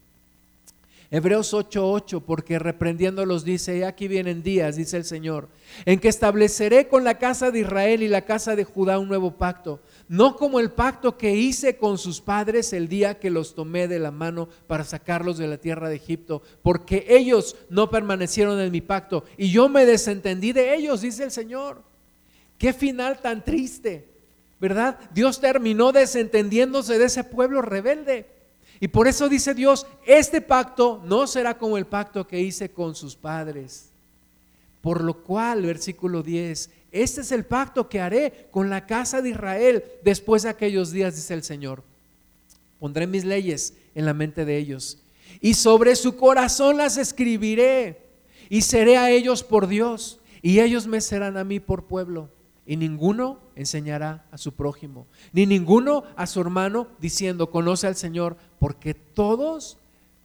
Hebreos 8:8, porque reprendiéndolos dice, y aquí vienen días, dice el Señor, en que estableceré con la casa de Israel y la casa de Judá un nuevo pacto, no como el pacto que hice con sus padres el día que los tomé de la mano para sacarlos de la tierra de Egipto, porque ellos no permanecieron en mi pacto y yo me desentendí de ellos, dice el Señor. Qué final tan triste, ¿verdad? Dios terminó desentendiéndose de ese pueblo rebelde. Y por eso dice Dios, este pacto no será como el pacto que hice con sus padres. Por lo cual, versículo 10, este es el pacto que haré con la casa de Israel después de aquellos días, dice el Señor. Pondré mis leyes en la mente de ellos y sobre su corazón las escribiré y seré a ellos por Dios y ellos me serán a mí por pueblo y ninguno enseñará a su prójimo, ni ninguno a su hermano diciendo, conoce al Señor, porque todos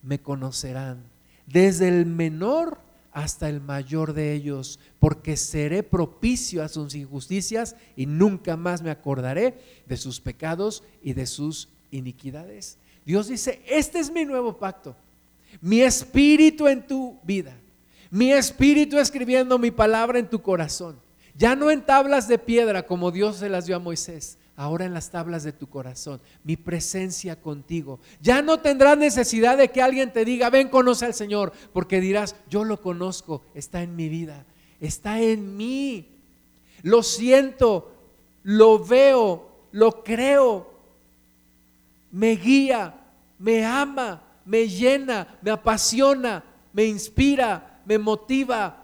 me conocerán, desde el menor hasta el mayor de ellos, porque seré propicio a sus injusticias y nunca más me acordaré de sus pecados y de sus iniquidades. Dios dice, este es mi nuevo pacto, mi espíritu en tu vida, mi espíritu escribiendo mi palabra en tu corazón. Ya no en tablas de piedra como Dios se las dio a Moisés, ahora en las tablas de tu corazón, mi presencia contigo. Ya no tendrás necesidad de que alguien te diga, ven, conoce al Señor, porque dirás, yo lo conozco, está en mi vida, está en mí. Lo siento, lo veo, lo creo, me guía, me ama, me llena, me apasiona, me inspira, me motiva,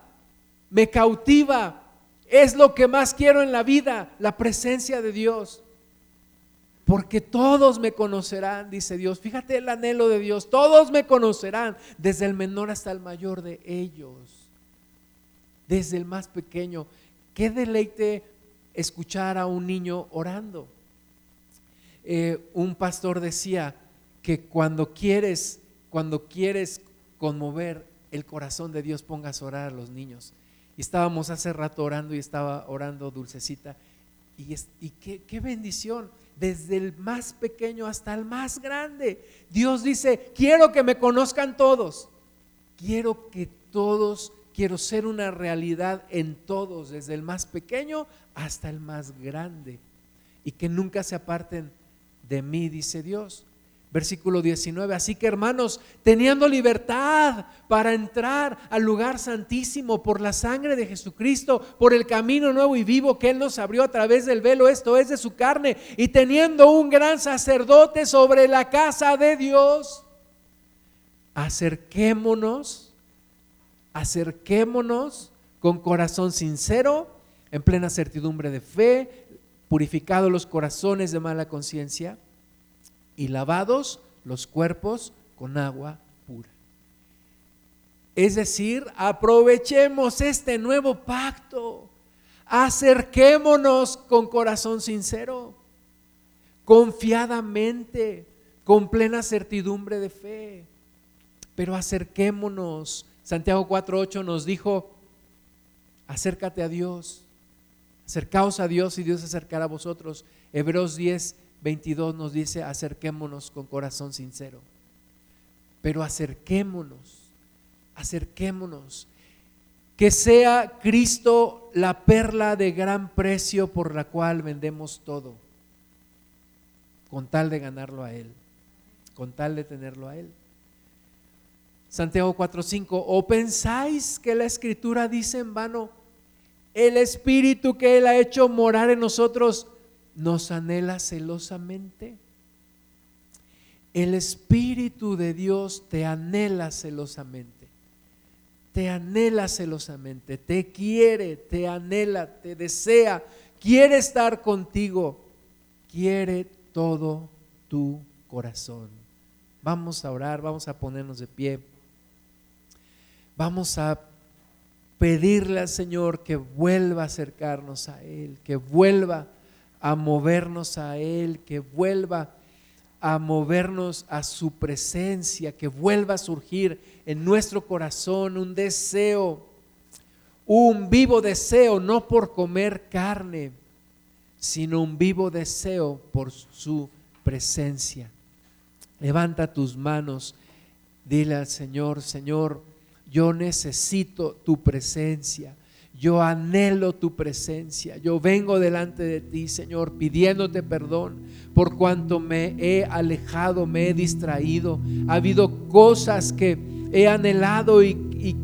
me cautiva es lo que más quiero en la vida, la presencia de Dios. Porque todos me conocerán, dice Dios. Fíjate el anhelo de Dios. Todos me conocerán, desde el menor hasta el mayor de ellos. Desde el más pequeño. Qué deleite escuchar a un niño orando. Eh, un pastor decía que cuando quieres, cuando quieres conmover el corazón de Dios, pongas a orar a los niños. Y estábamos hace rato orando y estaba orando Dulcecita. Y, y qué, qué bendición, desde el más pequeño hasta el más grande. Dios dice, quiero que me conozcan todos. Quiero que todos, quiero ser una realidad en todos, desde el más pequeño hasta el más grande. Y que nunca se aparten de mí, dice Dios. Versículo 19, así que hermanos, teniendo libertad para entrar al lugar santísimo por la sangre de Jesucristo, por el camino nuevo y vivo que Él nos abrió a través del velo, esto es de su carne, y teniendo un gran sacerdote sobre la casa de Dios, acerquémonos, acerquémonos con corazón sincero, en plena certidumbre de fe, purificados los corazones de mala conciencia y lavados los cuerpos con agua pura. Es decir, aprovechemos este nuevo pacto, acerquémonos con corazón sincero, confiadamente, con plena certidumbre de fe, pero acerquémonos. Santiago 4.8 nos dijo, acércate a Dios, acercaos a Dios y Dios se acercará a vosotros. Hebreos 10, 22 nos dice, acerquémonos con corazón sincero. Pero acerquémonos, acerquémonos. Que sea Cristo la perla de gran precio por la cual vendemos todo, con tal de ganarlo a Él, con tal de tenerlo a Él. Santiago 4:5, ¿o pensáis que la escritura dice en vano, el espíritu que Él ha hecho morar en nosotros nos anhela celosamente? El espíritu de Dios te anhela celosamente, te anhela celosamente, te quiere, te anhela, te desea, quiere estar contigo, quiere todo tu corazón. Vamos a orar, vamos a ponernos de pie. Vamos a pedirle al Señor que vuelva a acercarnos a Él, que vuelva a movernos a Él, que vuelva a movernos a su presencia, que vuelva a surgir en nuestro corazón un deseo, un vivo deseo, no por comer carne, sino un vivo deseo por su presencia. Levanta tus manos, dile al Señor, Señor, yo necesito tu presencia. Yo anhelo tu presencia. Yo vengo delante de ti, Señor, pidiéndote perdón por cuanto me he alejado, me he distraído. Ha habido cosas que he anhelado y,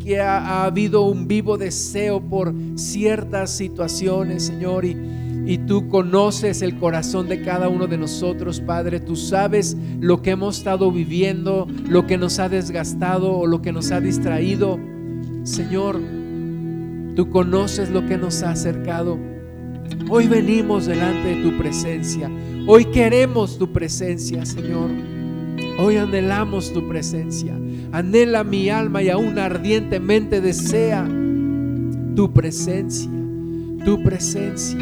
que ha, ha, habido un vivo deseo por ciertas situaciones, Señor. Y, y tú conoces el corazón de cada uno de nosotros, Padre. Tú sabes lo que hemos estado viviendo, lo que nos ha desgastado o lo que nos ha distraído. Señor, tú conoces lo que nos ha acercado. Hoy venimos delante de tu presencia. Hoy queremos tu presencia, Señor. Hoy anhelamos tu presencia. Anhela mi alma y aún ardientemente desea tu presencia, tu presencia.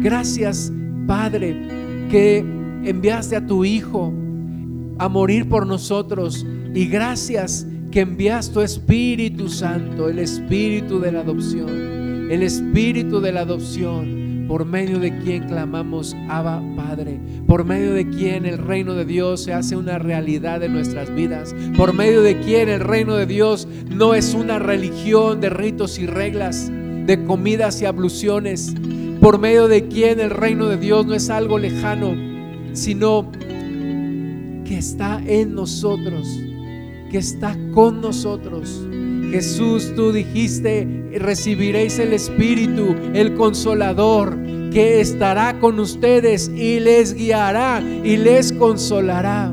Gracias, Padre, que enviaste a tu Hijo a morir por nosotros. Y gracias que enviaste tu Espíritu Santo, el Espíritu de la adopción, el Espíritu de la adopción, por medio de quien clamamos Abba Padre, por medio de quien el reino de Dios se hace una realidad en nuestras vidas, por medio de quien el reino de Dios no es una religión de ritos y reglas, de comidas y abluciones, por medio de quien el reino de Dios no es algo lejano, sino que está en nosotros, que está con nosotros. Jesús, tú dijiste, recibiréis el Espíritu, el consolador, que estará con ustedes y les guiará y les consolará.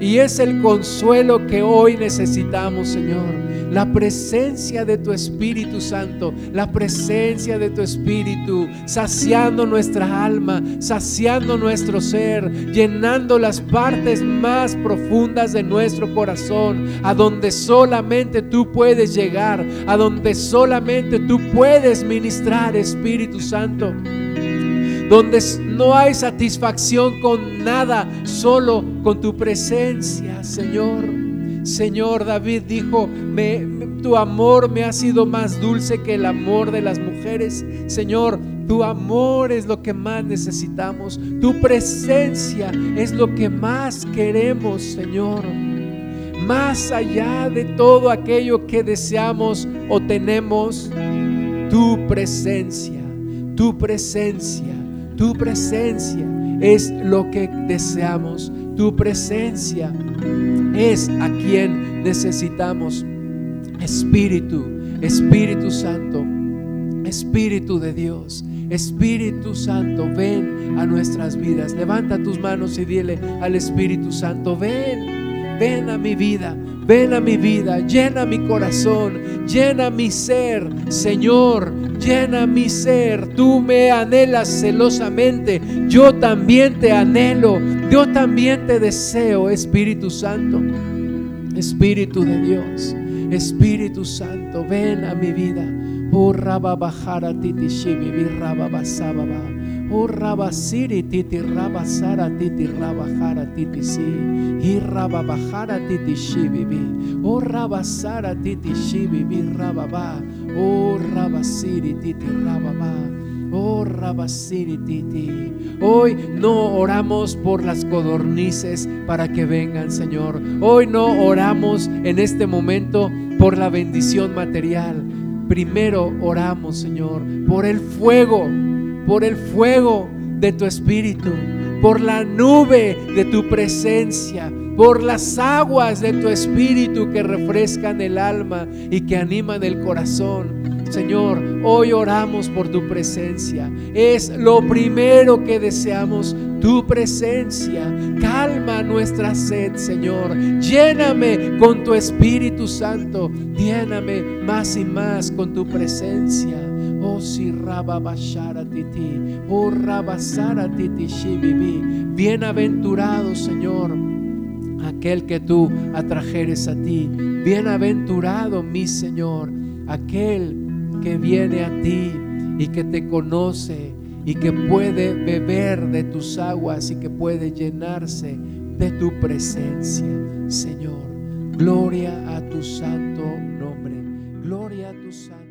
Y es el consuelo que hoy necesitamos, Señor la presencia de tu Espíritu Santo, la presencia de tu Espíritu, saciando nuestra alma, saciando nuestro ser, llenando las partes más profundas de nuestro corazón, a donde solamente tú puedes llegar, a donde solamente tú puedes ministrar, Espíritu Santo donde no hay satisfacción con nada, solo con tu presencia, Señor. Señor, David dijo, tu amor me ha sido más dulce que el amor de las mujeres. Señor, tu amor es lo que más necesitamos. Tu presencia es lo que más queremos, Señor. Más allá de todo aquello que deseamos o tenemos, tu presencia, tu presencia, tu presencia es lo que deseamos. Tu presencia es a quien necesitamos. Espíritu, Espíritu Santo, Espíritu de Dios, Espíritu Santo, ven a nuestras vidas. Levanta tus manos y dile al Espíritu Santo, ven, ven a mi vida, ven a mi vida, llena mi corazón, llena mi ser, Señor, llena mi ser. Tú me anhelas celosamente, yo también te anhelo, yo también te deseo, Espíritu Santo, Espíritu de Dios. Espíritu Santo, ven a mi vida. Oh raba bajara titi shibi raba basababa. Oh raba siri titi raba sara titi raba jara titi si. Y raba bajara titi shibi. Oh raba sara titi shibi raba ba. Oh raba siri titi raba ba. Oh, Titi. Hoy no oramos por las codornices para que vengan, Señor. Hoy no oramos en este momento por la bendición material. Primero oramos, Señor, por el fuego, por el fuego de tu espíritu, por la nube de tu presencia, por las aguas de tu espíritu que refrescan el alma y que animan el corazón. Señor, hoy oramos por tu presencia. Es lo primero que deseamos, tu presencia. Calma nuestra sed, Señor. Lléname con tu Espíritu Santo. Lléname más y más con tu presencia. Oh, si bashara titi, oh rabasara titi shibibi. Bienaventurado, Señor, aquel que tú atrajeres a ti. Bienaventurado, mi Señor, aquel que viene a ti y que te conoce y que puede beber de tus aguas y que puede llenarse de tu presencia, Señor. Gloria a tu santo nombre. Gloria a tu santo